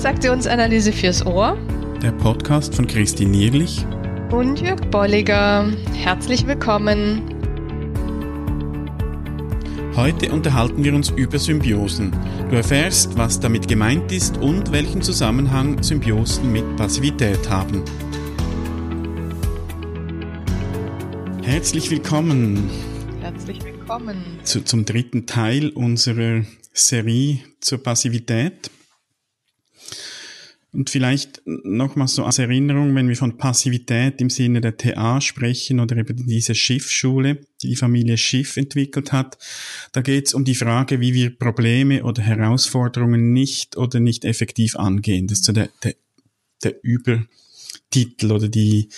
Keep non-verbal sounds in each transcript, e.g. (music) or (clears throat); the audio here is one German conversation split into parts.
Transaktionsanalyse fürs Ohr. Der Podcast von Christine Nierlich und Jörg Bolliger. Herzlich willkommen. Heute unterhalten wir uns über Symbiosen. Du erfährst, was damit gemeint ist und welchen Zusammenhang Symbiosen mit Passivität haben. Herzlich willkommen. Herzlich willkommen. Zu, zum dritten Teil unserer Serie zur Passivität. Und vielleicht nochmal so als Erinnerung, wenn wir von Passivität im Sinne der TA sprechen oder eben diese Schiffschule, die die Familie Schiff entwickelt hat, da geht es um die Frage, wie wir Probleme oder Herausforderungen nicht oder nicht effektiv angehen. Das ist so der, der, der Übertitel oder die,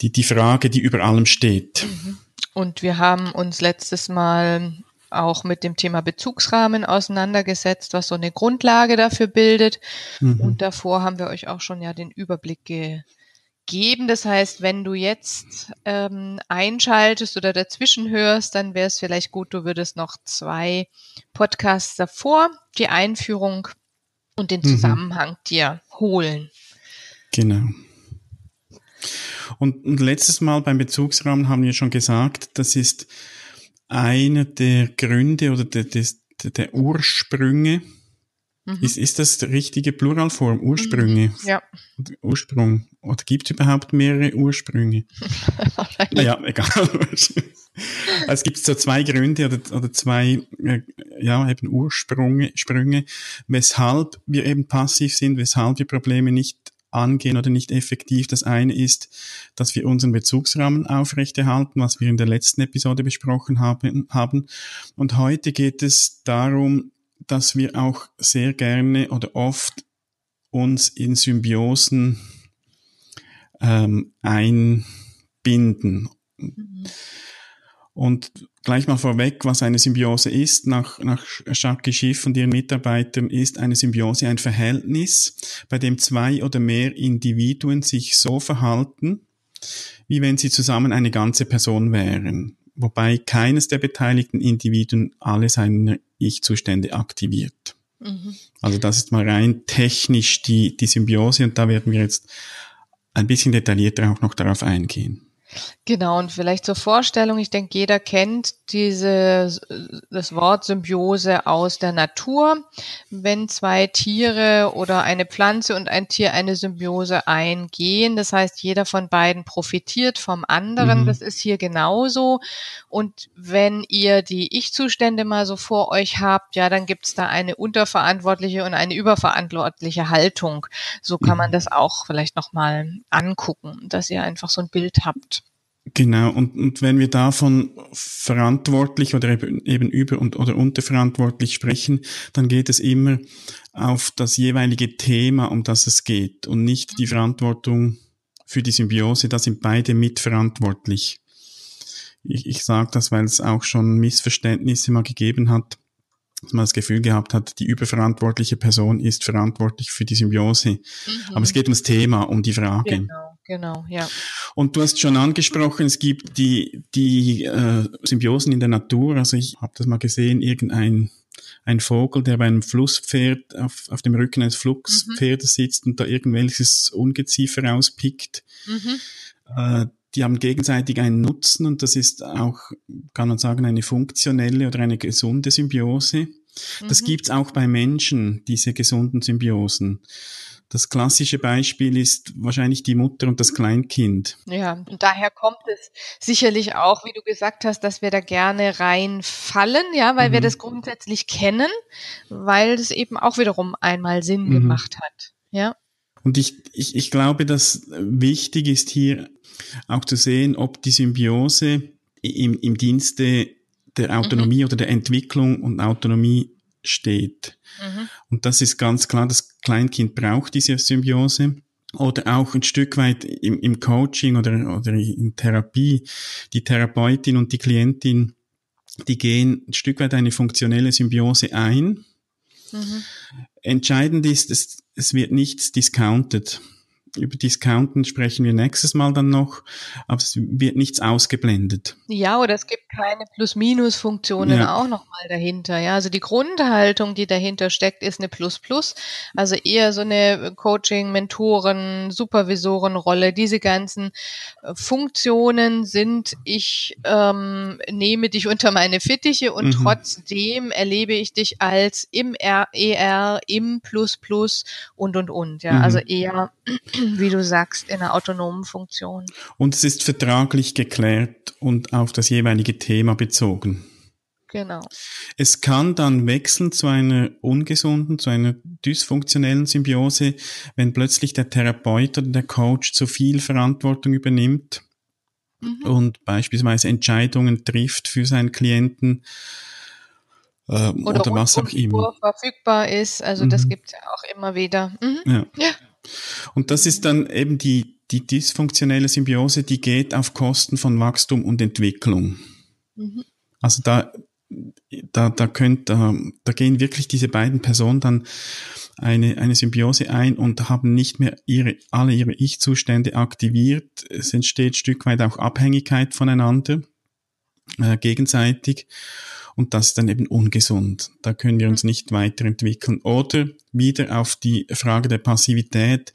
die, die Frage, die über allem steht. Mhm. Und wir haben uns letztes Mal auch mit dem Thema Bezugsrahmen auseinandergesetzt, was so eine Grundlage dafür bildet. Mhm. Und davor haben wir euch auch schon ja den Überblick gegeben. Das heißt, wenn du jetzt ähm, einschaltest oder dazwischen hörst, dann wäre es vielleicht gut, du würdest noch zwei Podcasts davor, die Einführung und den mhm. Zusammenhang mhm. dir holen. Genau. Und, und letztes Mal beim Bezugsrahmen haben wir schon gesagt, das ist einer der Gründe oder der, der, der Ursprünge, mhm. ist, ist das die richtige Pluralform? Ursprünge? Mhm. Ja. Ursprung. Oder gibt es überhaupt mehrere Ursprünge? (laughs) ja, egal. es gibt so zwei Gründe oder, oder zwei, äh, ja, eben Ursprünge, Sprünge, weshalb wir eben passiv sind, weshalb wir Probleme nicht angehen oder nicht effektiv. Das eine ist, dass wir unseren Bezugsrahmen aufrechterhalten, was wir in der letzten Episode besprochen haben. haben. Und heute geht es darum, dass wir auch sehr gerne oder oft uns in Symbiosen ähm, einbinden. Mhm. Und gleich mal vorweg, was eine Symbiose ist, nach, nach Jacques Schiff und ihren Mitarbeitern ist eine Symbiose ein Verhältnis, bei dem zwei oder mehr Individuen sich so verhalten, wie wenn sie zusammen eine ganze Person wären, wobei keines der beteiligten Individuen alle seine Ich-Zustände aktiviert. Mhm. Also das ist mal rein technisch die, die Symbiose und da werden wir jetzt ein bisschen detaillierter auch noch darauf eingehen. Genau, und vielleicht zur Vorstellung, ich denke, jeder kennt diese, das Wort Symbiose aus der Natur. Wenn zwei Tiere oder eine Pflanze und ein Tier eine Symbiose eingehen, das heißt, jeder von beiden profitiert vom anderen, mhm. das ist hier genauso. Und wenn ihr die Ich-Zustände mal so vor euch habt, ja, dann gibt's da eine unterverantwortliche und eine überverantwortliche Haltung. So kann man mhm. das auch vielleicht nochmal angucken, dass ihr einfach so ein Bild habt. Genau, und, und wenn wir davon verantwortlich oder eben, über und oder unterverantwortlich sprechen, dann geht es immer auf das jeweilige Thema, um das es geht und nicht die Verantwortung für die Symbiose, da sind beide mitverantwortlich. Ich, ich sage das, weil es auch schon Missverständnisse mal gegeben hat, dass man das Gefühl gehabt hat, die überverantwortliche Person ist verantwortlich für die Symbiose. Mhm. Aber es geht ums Thema, um die Frage. Genau. Genau, ja. Und du hast schon angesprochen, es gibt die, die äh, Symbiosen in der Natur. Also ich habe das mal gesehen, irgendein ein Vogel, der bei einem Flusspferd auf, auf dem Rücken eines Flusspferdes mhm. sitzt und da irgendwelches Ungeziefer rauspickt. Mhm. Äh, die haben gegenseitig einen Nutzen und das ist auch, kann man sagen, eine funktionelle oder eine gesunde Symbiose. Das mhm. gibt's auch bei Menschen, diese gesunden Symbiosen. Das klassische Beispiel ist wahrscheinlich die Mutter und das Kleinkind. Ja, und daher kommt es sicherlich auch, wie du gesagt hast, dass wir da gerne reinfallen, ja, weil mhm. wir das grundsätzlich kennen, weil es eben auch wiederum einmal Sinn mhm. gemacht hat, ja. Und ich, ich, ich glaube, dass wichtig ist hier auch zu sehen, ob die Symbiose im, im Dienste der Autonomie mhm. oder der Entwicklung und Autonomie steht. Mhm. Und das ist ganz klar, das Kleinkind braucht diese Symbiose. Oder auch ein Stück weit im, im Coaching oder, oder in Therapie. Die Therapeutin und die Klientin, die gehen ein Stück weit eine funktionelle Symbiose ein. Mhm. Entscheidend ist, es, es wird nichts discounted. Über Discounten sprechen wir nächstes Mal dann noch, aber es wird nichts ausgeblendet. Ja, oder es gibt keine Plus-Minus-Funktionen ja. auch nochmal dahinter. Ja, also die Grundhaltung, die dahinter steckt, ist eine Plus-Plus. Also eher so eine Coaching, Mentoren, Supervisorenrolle. Diese ganzen äh, Funktionen sind, ich ähm, nehme dich unter meine Fittiche und mhm. trotzdem erlebe ich dich als im R ER, im Plus Plus und und und. Ja, mhm. also eher, wie du sagst, in einer autonomen Funktion. Und es ist vertraglich geklärt und auf das jeweilige Thema bezogen. Genau. Es kann dann wechseln zu einer ungesunden, zu einer dysfunktionellen Symbiose, wenn plötzlich der Therapeut oder der Coach zu viel Verantwortung übernimmt mhm. und beispielsweise Entscheidungen trifft für seinen Klienten äh, oder, oder was auch immer. verfügbar ist. Also mhm. das gibt es ja auch immer wieder. Mhm. Ja. ja. Und das ist dann eben die, die dysfunktionelle Symbiose, die geht auf Kosten von Wachstum und Entwicklung. Mhm. Also da, da, da könnt, da, da gehen wirklich diese beiden Personen dann eine, eine Symbiose ein und haben nicht mehr ihre, alle ihre Ich-Zustände aktiviert. Es entsteht Stück weit auch Abhängigkeit voneinander, äh, gegenseitig. Und das ist dann eben ungesund. Da können wir uns nicht weiterentwickeln. Oder wieder auf die Frage der Passivität.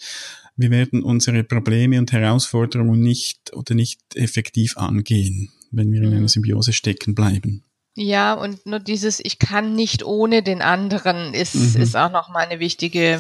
Wir werden unsere Probleme und Herausforderungen nicht oder nicht effektiv angehen, wenn wir in einer mhm. Symbiose stecken bleiben. Ja, und nur dieses Ich kann nicht ohne den anderen ist, mhm. ist auch nochmal eine wichtige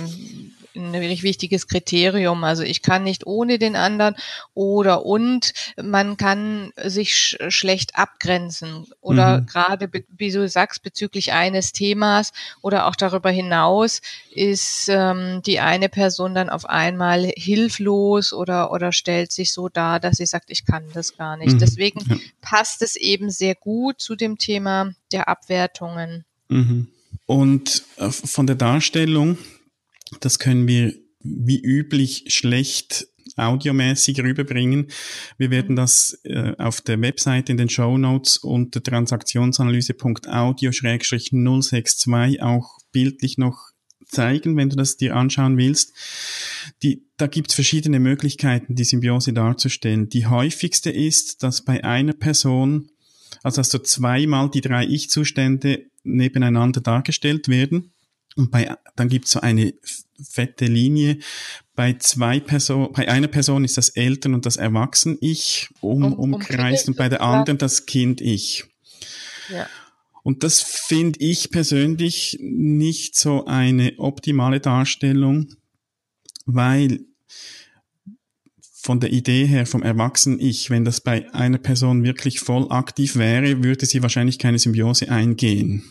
ein wirklich wichtiges Kriterium. Also ich kann nicht ohne den anderen oder und man kann sich sch schlecht abgrenzen oder mhm. gerade, wie du sagst, bezüglich eines Themas oder auch darüber hinaus ist ähm, die eine Person dann auf einmal hilflos oder, oder stellt sich so dar, dass sie sagt, ich kann das gar nicht. Mhm. Deswegen ja. passt es eben sehr gut zu dem Thema der Abwertungen. Mhm. Und äh, von der Darstellung das können wir wie üblich schlecht audiomäßig rüberbringen. Wir werden das äh, auf der Webseite in den Show Notes unter transaktionsanalyse.audio-062 auch bildlich noch zeigen, wenn du das dir anschauen willst. Die, da gibt es verschiedene Möglichkeiten, die Symbiose darzustellen. Die häufigste ist, dass bei einer Person, also dass so zweimal die drei Ich-Zustände nebeneinander dargestellt werden. Und bei, dann gibt es so eine fette Linie. Bei zwei Personen, bei einer Person ist das Eltern- und das Erwachsen-Ich um, um, umkreist und bei der anderen das Kind-Ich. Ja. Und das finde ich persönlich nicht so eine optimale Darstellung, weil von der Idee her vom Erwachsenen-Ich, wenn das bei einer Person wirklich voll aktiv wäre, würde sie wahrscheinlich keine Symbiose eingehen.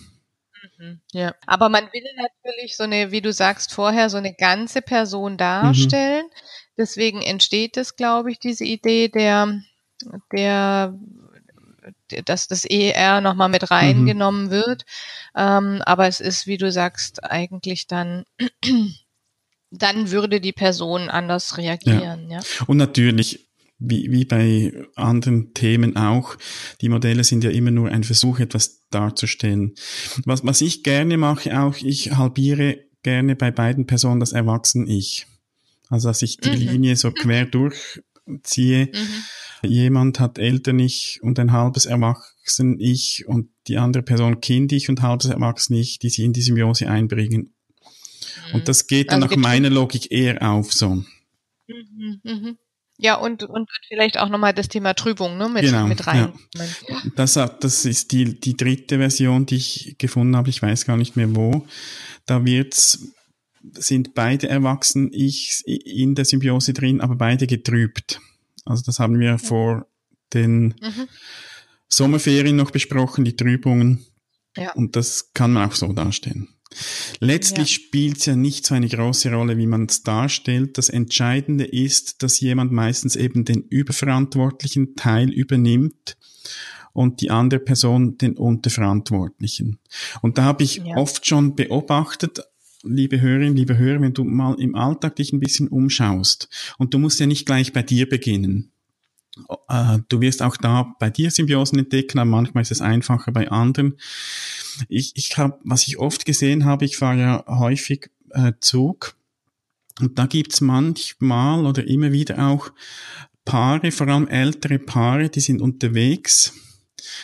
Mhm. Ja, aber man will natürlich so eine, wie du sagst vorher, so eine ganze Person darstellen. Mhm. Deswegen entsteht es, glaube ich, diese Idee der, der, dass das ER nochmal mit reingenommen mhm. wird. Ähm, aber es ist, wie du sagst, eigentlich dann (clears throat) dann würde die Person anders reagieren. Ja. ja. Und natürlich wie, wie bei anderen Themen auch, die Modelle sind ja immer nur ein Versuch, etwas darzustellen. Was, was ich gerne mache auch, ich halbiere gerne bei beiden Personen das Erwachsen-Ich. Also, dass ich die mhm. Linie so quer durchziehe. Mhm. Jemand hat Eltern-Ich und ein halbes Erwachsen-Ich und die andere Person Kind-Ich und halbes Erwachsen-Ich, die sie in die Symbiose einbringen. Mhm. Und das geht dann also nach meiner Logik eher auf so. Mhm, mhm. Ja, und, und vielleicht auch nochmal das Thema Trübung ne, mit, genau, mit rein. Ja. Das, das ist die, die dritte Version, die ich gefunden habe. Ich weiß gar nicht mehr wo. Da wird's, sind beide erwachsen, ich in der Symbiose drin, aber beide getrübt. Also das haben wir vor den mhm. Sommerferien noch besprochen, die Trübungen. Ja. Und das kann man auch so darstellen. Letztlich ja. spielt es ja nicht so eine große Rolle, wie man es darstellt. Das Entscheidende ist, dass jemand meistens eben den überverantwortlichen Teil übernimmt und die andere Person den unterverantwortlichen. Und da habe ich ja. oft schon beobachtet, liebe Hörerinnen, liebe Hörer, wenn du mal im Alltag dich ein bisschen umschaust und du musst ja nicht gleich bei dir beginnen. Äh, du wirst auch da bei dir Symbiosen entdecken, aber manchmal ist es einfacher bei anderen. Ich, ich habe, was ich oft gesehen habe, ich fahre ja häufig äh, Zug Und da gibt's manchmal oder immer wieder auch Paare, vor allem ältere Paare, die sind unterwegs.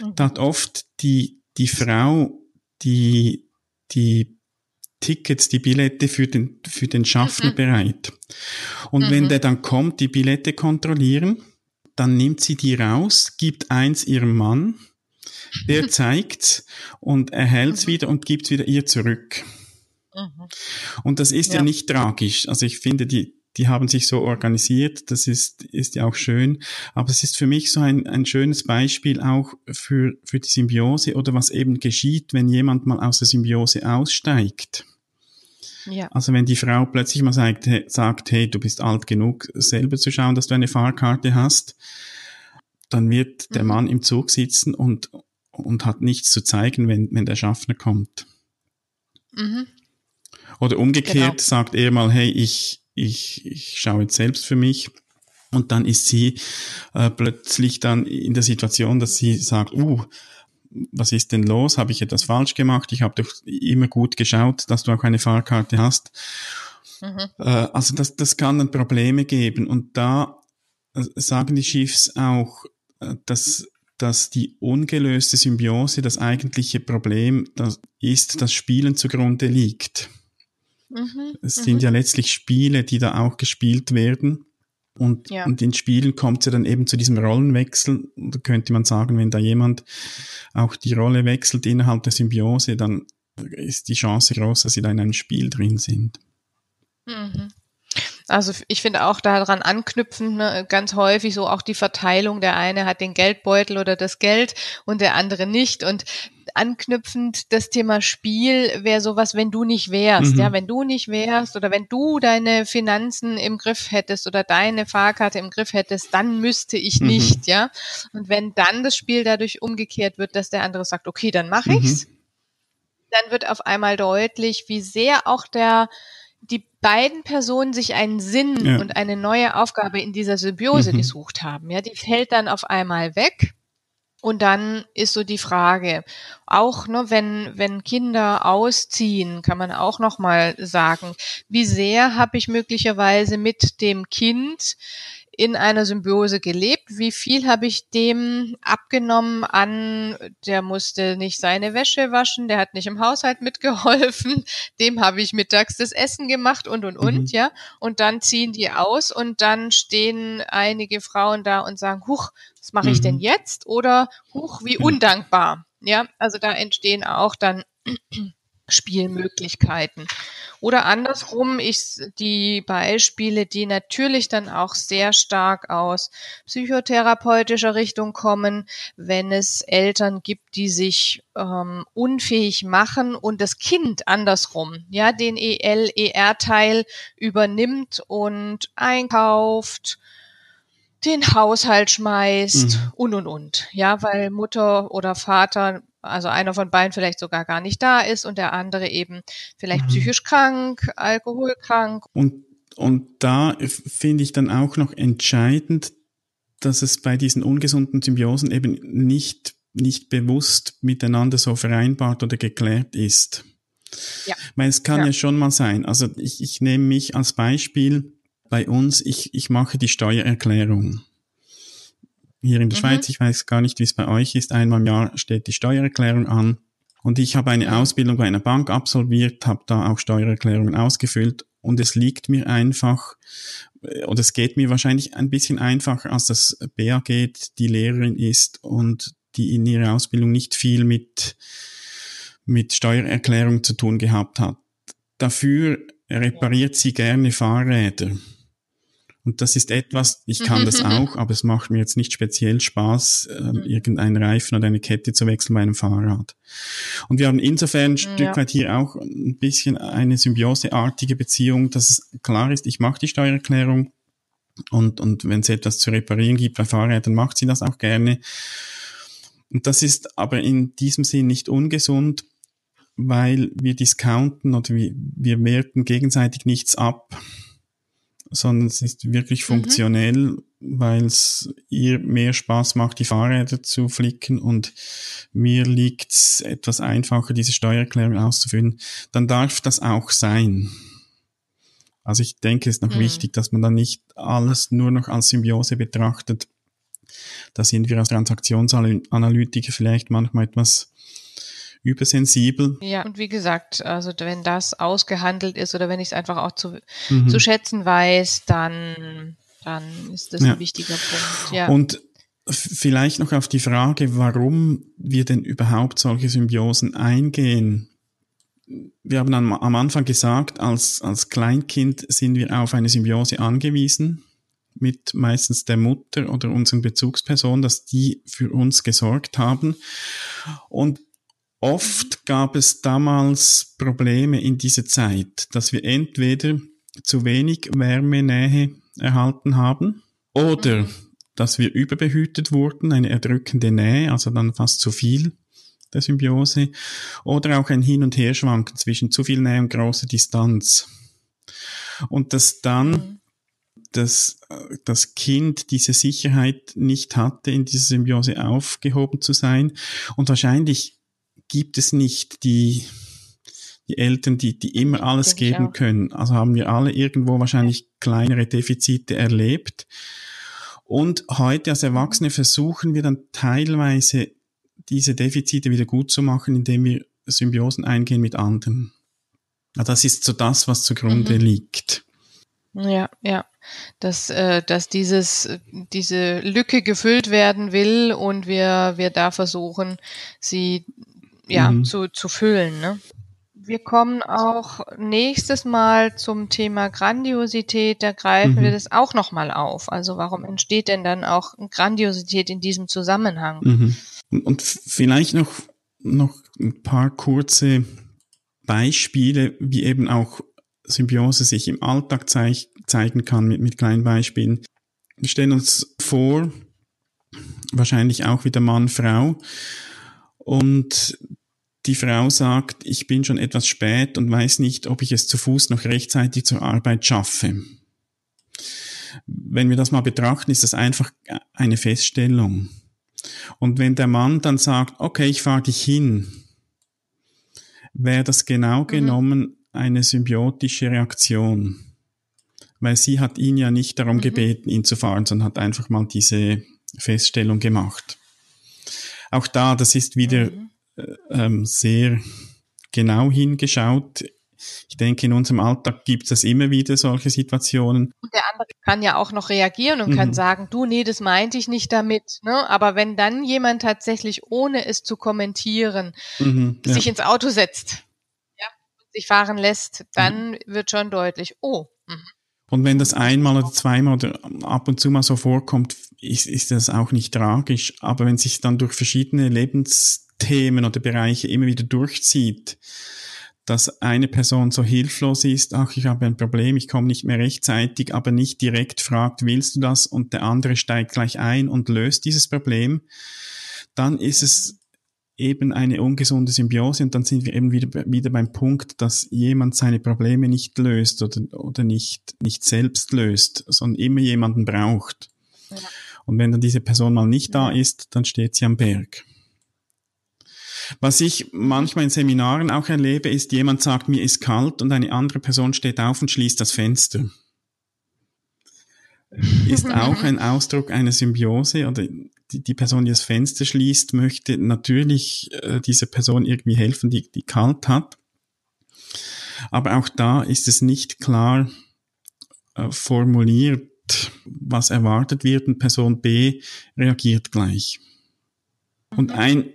Mhm. Da hat oft die, die Frau die, die Tickets, die Billette für den, für den Schaffner mhm. bereit. Und mhm. wenn der dann kommt, die Billette kontrollieren, dann nimmt sie die raus, gibt eins ihrem Mann, der (laughs) zeigt's und erhält's mhm. wieder und gibt's wieder ihr zurück. Mhm. Und das ist ja. ja nicht tragisch. Also ich finde, die, die haben sich so organisiert, das ist, ist ja auch schön. Aber es ist für mich so ein, ein schönes Beispiel auch für, für die Symbiose oder was eben geschieht, wenn jemand mal aus der Symbiose aussteigt. Ja. Also wenn die Frau plötzlich mal sagt, sagt, hey, du bist alt genug, selber zu schauen, dass du eine Fahrkarte hast, dann wird der mhm. Mann im Zug sitzen und, und hat nichts zu zeigen, wenn, wenn der Schaffner kommt. Mhm. Oder umgekehrt genau. sagt er mal, hey, ich, ich, ich schaue jetzt selbst für mich. Und dann ist sie äh, plötzlich dann in der Situation, dass sie sagt, uh, was ist denn los? Habe ich etwas falsch gemacht? Ich habe doch immer gut geschaut, dass du auch eine Fahrkarte hast. Mhm. Äh, also das, das kann dann Probleme geben. Und da äh, sagen die Chiefs auch, äh, dass, dass die ungelöste Symbiose das eigentliche Problem das ist, dass Spielen zugrunde liegt. Mhm, es sind mhm. ja letztlich Spiele, die da auch gespielt werden. Und, ja. und in Spielen kommt es ja dann eben zu diesem Rollenwechsel. Da könnte man sagen, wenn da jemand auch die Rolle wechselt innerhalb der Symbiose, dann ist die Chance groß, dass sie da in einem Spiel drin sind. Mhm. Also ich finde auch daran anknüpfend ne, ganz häufig so auch die Verteilung. Der eine hat den Geldbeutel oder das Geld und der andere nicht. Und anknüpfend das Thema Spiel wäre sowas, wenn du nicht wärst. Mhm. Ja, wenn du nicht wärst oder wenn du deine Finanzen im Griff hättest oder deine Fahrkarte im Griff hättest, dann müsste ich mhm. nicht. Ja, und wenn dann das Spiel dadurch umgekehrt wird, dass der andere sagt, okay, dann mache mhm. ich's, dann wird auf einmal deutlich, wie sehr auch der die beiden Personen sich einen Sinn ja. und eine neue Aufgabe in dieser Symbiose mhm. gesucht haben. Ja, die fällt dann auf einmal weg. Und dann ist so die Frage, auch ne, wenn, wenn Kinder ausziehen, kann man auch nochmal sagen, wie sehr habe ich möglicherweise mit dem Kind in einer Symbiose gelebt. Wie viel habe ich dem abgenommen an, der musste nicht seine Wäsche waschen, der hat nicht im Haushalt mitgeholfen, (laughs) dem habe ich mittags das Essen gemacht und und und, mhm. ja. Und dann ziehen die aus und dann stehen einige Frauen da und sagen, huch, was mache ich denn mhm. jetzt? Oder huch, wie undankbar. Ja, also da entstehen auch dann Spielmöglichkeiten. Oder andersrum, ich, die Beispiele, die natürlich dann auch sehr stark aus psychotherapeutischer Richtung kommen, wenn es Eltern gibt, die sich ähm, unfähig machen und das Kind andersrum, ja, den EL-ER-Teil übernimmt und einkauft, den Haushalt schmeißt mhm. und und und. Ja, weil Mutter oder Vater also einer von beiden vielleicht sogar gar nicht da ist und der andere eben vielleicht mhm. psychisch krank, alkoholkrank. Und, und da finde ich dann auch noch entscheidend, dass es bei diesen ungesunden Symbiosen eben nicht, nicht bewusst miteinander so vereinbart oder geklärt ist. Ja. Weil es kann ja. ja schon mal sein. Also ich, ich nehme mich als Beispiel bei uns, ich, ich mache die Steuererklärung hier in der mhm. Schweiz. Ich weiß gar nicht, wie es bei euch ist. Einmal im Jahr steht die Steuererklärung an. Und ich habe eine Ausbildung bei einer Bank absolviert, habe da auch Steuererklärungen ausgefüllt. Und es liegt mir einfach, äh, oder es geht mir wahrscheinlich ein bisschen einfacher, als das BA geht, die Lehrerin ist und die in ihrer Ausbildung nicht viel mit, mit Steuererklärung zu tun gehabt hat. Dafür repariert sie gerne Fahrräder. Und das ist etwas, ich kann das (laughs) auch, aber es macht mir jetzt nicht speziell Spaß, äh, irgendeinen Reifen oder eine Kette zu wechseln bei einem Fahrrad. Und wir haben insofern ein Stück ja. weit hier auch ein bisschen eine symbioseartige Beziehung, dass es klar ist, ich mache die Steuererklärung und, und wenn es etwas zu reparieren gibt bei Fahrrädern, macht sie das auch gerne. Und das ist aber in diesem Sinn nicht ungesund, weil wir discounten oder wir, wir werten gegenseitig nichts ab sondern es ist wirklich mhm. funktionell, mhm. weil es ihr mehr Spaß macht, die Fahrräder zu flicken und mir liegt es etwas einfacher, diese Steuererklärung auszufüllen, dann darf das auch sein. Also ich denke, es ist noch mhm. wichtig, dass man dann nicht alles nur noch als Symbiose betrachtet. Da sind wir als Transaktionsanalytiker vielleicht manchmal etwas übersensibel. Ja, und wie gesagt, also wenn das ausgehandelt ist oder wenn ich es einfach auch zu, mhm. zu schätzen weiß, dann, dann ist das ja. ein wichtiger Punkt. Ja. Und vielleicht noch auf die Frage, warum wir denn überhaupt solche Symbiosen eingehen. Wir haben am, am Anfang gesagt, als, als Kleinkind sind wir auf eine Symbiose angewiesen mit meistens der Mutter oder unseren Bezugspersonen, dass die für uns gesorgt haben. Und Oft gab es damals Probleme in dieser Zeit, dass wir entweder zu wenig Wärmenähe erhalten haben oder mhm. dass wir überbehütet wurden, eine erdrückende Nähe, also dann fast zu viel der Symbiose oder auch ein Hin- und Herschwanken zwischen zu viel Nähe und großer Distanz. Und dass dann mhm. das, das Kind diese Sicherheit nicht hatte, in dieser Symbiose aufgehoben zu sein und wahrscheinlich gibt es nicht die, die Eltern, die, die immer alles geben können. Also haben wir alle irgendwo wahrscheinlich kleinere Defizite erlebt. Und heute als Erwachsene versuchen wir dann teilweise diese Defizite wieder gut zu machen, indem wir Symbiosen eingehen mit anderen. Das ist so das, was zugrunde mhm. liegt. Ja, ja. Dass, äh, dass dieses, diese Lücke gefüllt werden will und wir, wir da versuchen, sie ja, mhm. zu, zu füllen. Ne? Wir kommen auch nächstes Mal zum Thema Grandiosität, da greifen mhm. wir das auch nochmal auf. Also warum entsteht denn dann auch Grandiosität in diesem Zusammenhang? Mhm. Und vielleicht noch, noch ein paar kurze Beispiele, wie eben auch Symbiose sich im Alltag zeig, zeigen kann mit, mit kleinen Beispielen. Wir stellen uns vor, wahrscheinlich auch wieder Mann, Frau. Und die Frau sagt, ich bin schon etwas spät und weiß nicht, ob ich es zu Fuß noch rechtzeitig zur Arbeit schaffe. Wenn wir das mal betrachten, ist das einfach eine Feststellung. Und wenn der Mann dann sagt, okay, ich fahre dich hin, wäre das genau mhm. genommen eine symbiotische Reaktion. Weil sie hat ihn ja nicht darum mhm. gebeten, ihn zu fahren, sondern hat einfach mal diese Feststellung gemacht. Auch da, das ist wieder mhm. äh, ähm, sehr genau hingeschaut. Ich denke, in unserem Alltag gibt es immer wieder solche Situationen. Und der andere kann ja auch noch reagieren und mhm. kann sagen, du, nee, das meinte ich nicht damit. Ne? Aber wenn dann jemand tatsächlich, ohne es zu kommentieren, mhm, ja. sich ins Auto setzt ja, und sich fahren lässt, dann mhm. wird schon deutlich, oh. Mh. Und wenn das einmal oder zweimal oder ab und zu mal so vorkommt, ist, ist das auch nicht tragisch. Aber wenn sich dann durch verschiedene Lebensthemen oder Bereiche immer wieder durchzieht, dass eine Person so hilflos ist, ach, ich habe ein Problem, ich komme nicht mehr rechtzeitig, aber nicht direkt fragt, willst du das? Und der andere steigt gleich ein und löst dieses Problem, dann ist es eben eine ungesunde Symbiose und dann sind wir eben wieder, wieder beim Punkt, dass jemand seine Probleme nicht löst oder, oder nicht, nicht selbst löst, sondern immer jemanden braucht. Ja. Und wenn dann diese Person mal nicht da ist, dann steht sie am Berg. Was ich manchmal in Seminaren auch erlebe, ist, jemand sagt, mir ist kalt und eine andere Person steht auf und schließt das Fenster. Ist auch ein (laughs) Ausdruck einer Symbiose oder die, die Person, die das Fenster schließt, möchte natürlich äh, dieser Person irgendwie helfen, die, die kalt hat. Aber auch da ist es nicht klar äh, formuliert, was erwartet wird und Person B reagiert gleich. Und ein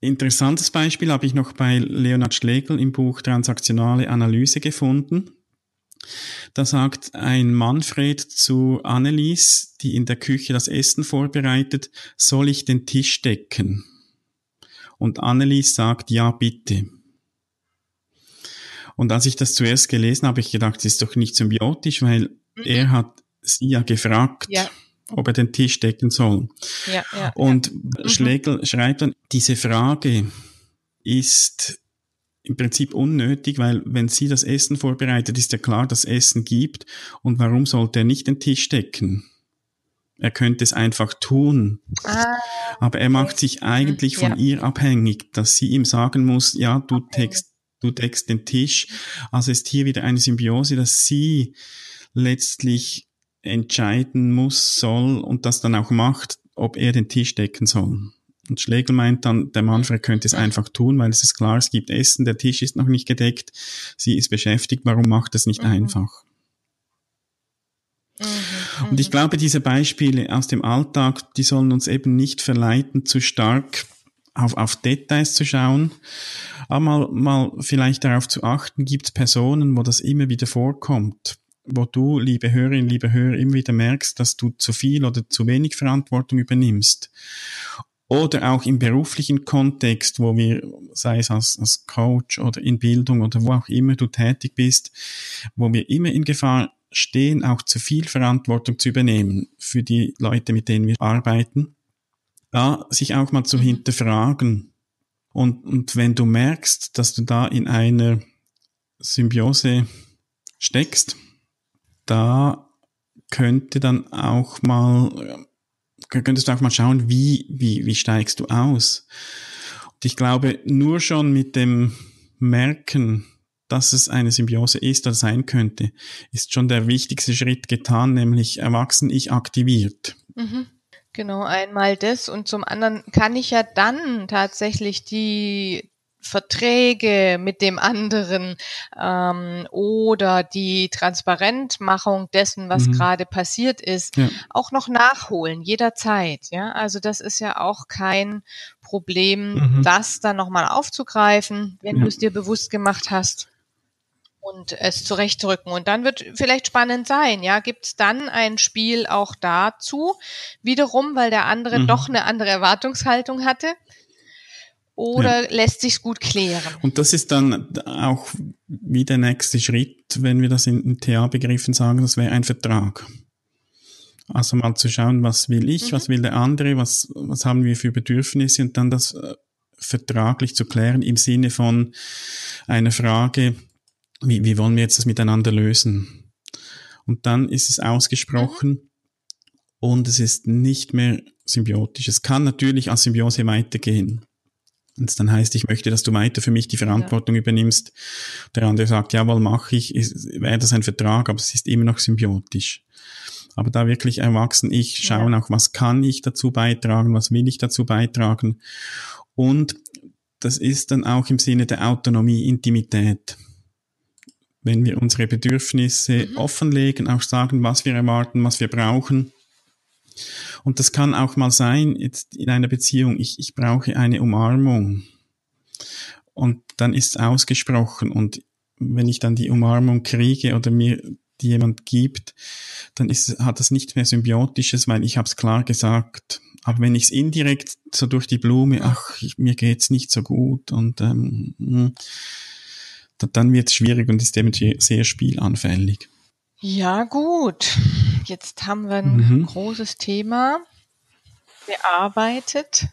interessantes Beispiel habe ich noch bei Leonhard Schlegel im Buch Transaktionale Analyse gefunden. Da sagt ein Manfred zu Annelies, die in der Küche das Essen vorbereitet, soll ich den Tisch decken? Und Annelies sagt, ja, bitte. Und als ich das zuerst gelesen habe, ich gedacht, das ist doch nicht symbiotisch, weil er hat sie ja gefragt, ja. ob er den Tisch decken soll. Ja, ja, Und ja. Schlegel mhm. schreibt dann, diese Frage ist im Prinzip unnötig, weil wenn sie das Essen vorbereitet, ist ja klar, dass Essen gibt. Und warum sollte er nicht den Tisch decken? Er könnte es einfach tun. Ah, Aber er macht sich eigentlich von ja. ihr abhängig, dass sie ihm sagen muss, ja, du deckst, du deckst den Tisch. Also ist hier wieder eine Symbiose, dass sie letztlich entscheiden muss, soll und das dann auch macht, ob er den Tisch decken soll. Und Schlegel meint dann, der Manfred könnte es einfach tun, weil es ist klar, es gibt Essen, der Tisch ist noch nicht gedeckt, sie ist beschäftigt, warum macht es nicht mhm. einfach? Mhm, und ich mhm. glaube, diese Beispiele aus dem Alltag, die sollen uns eben nicht verleiten, zu stark auf, auf Details zu schauen, aber mal, mal vielleicht darauf zu achten, gibt es Personen, wo das immer wieder vorkommt, wo du, liebe Hörerin, liebe Hörer, immer wieder merkst, dass du zu viel oder zu wenig Verantwortung übernimmst. Oder auch im beruflichen Kontext, wo wir, sei es als, als Coach oder in Bildung oder wo auch immer du tätig bist, wo wir immer in Gefahr stehen, auch zu viel Verantwortung zu übernehmen für die Leute, mit denen wir arbeiten, da sich auch mal zu mhm. hinterfragen. Und, und wenn du merkst, dass du da in einer Symbiose steckst, da könnte dann auch mal, könntest du auch mal schauen, wie, wie, wie steigst du aus? Und ich glaube, nur schon mit dem Merken, dass es eine Symbiose ist oder sein könnte, ist schon der wichtigste Schritt getan, nämlich Erwachsen-Ich aktiviert. Mhm. Genau, einmal das und zum anderen kann ich ja dann tatsächlich die Verträge mit dem anderen ähm, oder die Transparentmachung dessen, was mhm. gerade passiert ist, ja. auch noch nachholen, jederzeit. Ja, also das ist ja auch kein Problem, mhm. das dann nochmal aufzugreifen, wenn ja. du es dir bewusst gemacht hast und es zurechtrücken. Und dann wird vielleicht spannend sein, ja, gibt es dann ein Spiel auch dazu, wiederum, weil der andere mhm. doch eine andere Erwartungshaltung hatte. Oder ja. lässt sich's gut klären? Und das ist dann auch wie der nächste Schritt, wenn wir das in, TA-Begriffen sagen, das wäre ein Vertrag. Also mal zu schauen, was will ich, mhm. was will der andere, was, was haben wir für Bedürfnisse und dann das äh, vertraglich zu klären im Sinne von einer Frage, wie, wie wollen wir jetzt das miteinander lösen? Und dann ist es ausgesprochen mhm. und es ist nicht mehr symbiotisch. Es kann natürlich als Symbiose weitergehen. Und es dann heißt, ich möchte, dass du weiter für mich die Verantwortung ja. übernimmst. Der andere sagt, jawohl, mache ich, wäre das ein Vertrag, aber es ist immer noch symbiotisch. Aber da wirklich erwachsen ich schauen ja. auch, was kann ich dazu beitragen, was will ich dazu beitragen. Und das ist dann auch im Sinne der Autonomie, Intimität wenn wir unsere Bedürfnisse mhm. offenlegen, auch sagen, was wir erwarten, was wir brauchen. Und das kann auch mal sein, jetzt in einer Beziehung, ich, ich brauche eine Umarmung. Und dann ist es ausgesprochen. Und wenn ich dann die Umarmung kriege oder mir die jemand gibt, dann ist, hat das nicht mehr Symbiotisches, weil ich habe es klar gesagt. Aber wenn ich es indirekt so durch die Blume, ach, ich, mir geht's nicht so gut und ähm, hm, dann wird es schwierig und ist eben sehr spielanfällig. Ja, gut. Jetzt haben wir ein mhm. großes Thema bearbeitet.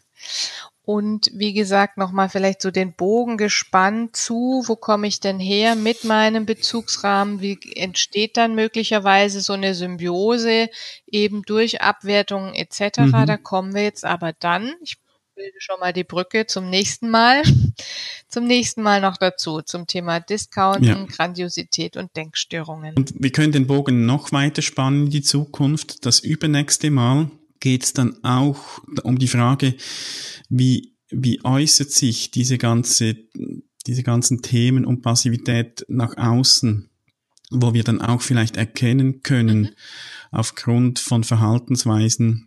Und wie gesagt, nochmal vielleicht so den Bogen gespannt zu, wo komme ich denn her mit meinem Bezugsrahmen? Wie entsteht dann möglicherweise so eine Symbiose eben durch Abwertungen etc.? Mhm. Da kommen wir jetzt aber dann, ich bilde schon mal die Brücke zum nächsten Mal. Zum nächsten Mal noch dazu, zum Thema Discounten, ja. Grandiosität und Denkstörungen. Und wir können den Bogen noch weiter spannen in die Zukunft. Das übernächste Mal geht es dann auch um die Frage, wie, wie äußert sich diese ganze, diese ganzen Themen um Passivität nach außen, wo wir dann auch vielleicht erkennen können, mhm. aufgrund von Verhaltensweisen,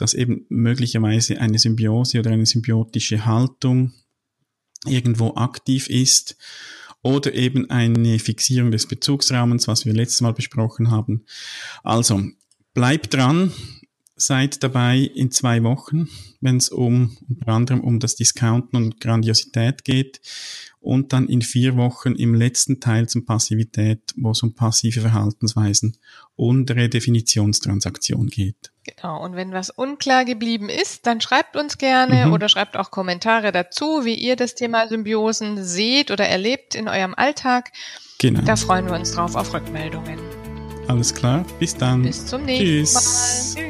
dass eben möglicherweise eine Symbiose oder eine symbiotische Haltung irgendwo aktiv ist oder eben eine Fixierung des Bezugsrahmens, was wir letztes Mal besprochen haben. Also, bleibt dran, seid dabei in zwei Wochen, wenn es um unter anderem um das Discounten und Grandiosität geht und dann in vier Wochen im letzten Teil zum Passivität, wo es um passive Verhaltensweisen und Redefinitionstransaktion geht. Genau, und wenn was unklar geblieben ist, dann schreibt uns gerne mhm. oder schreibt auch Kommentare dazu, wie ihr das Thema Symbiosen seht oder erlebt in eurem Alltag. Genau. Da freuen wir uns drauf auf Rückmeldungen. Alles klar, bis dann. Bis zum nächsten Tschüss. Mal. Tschüss.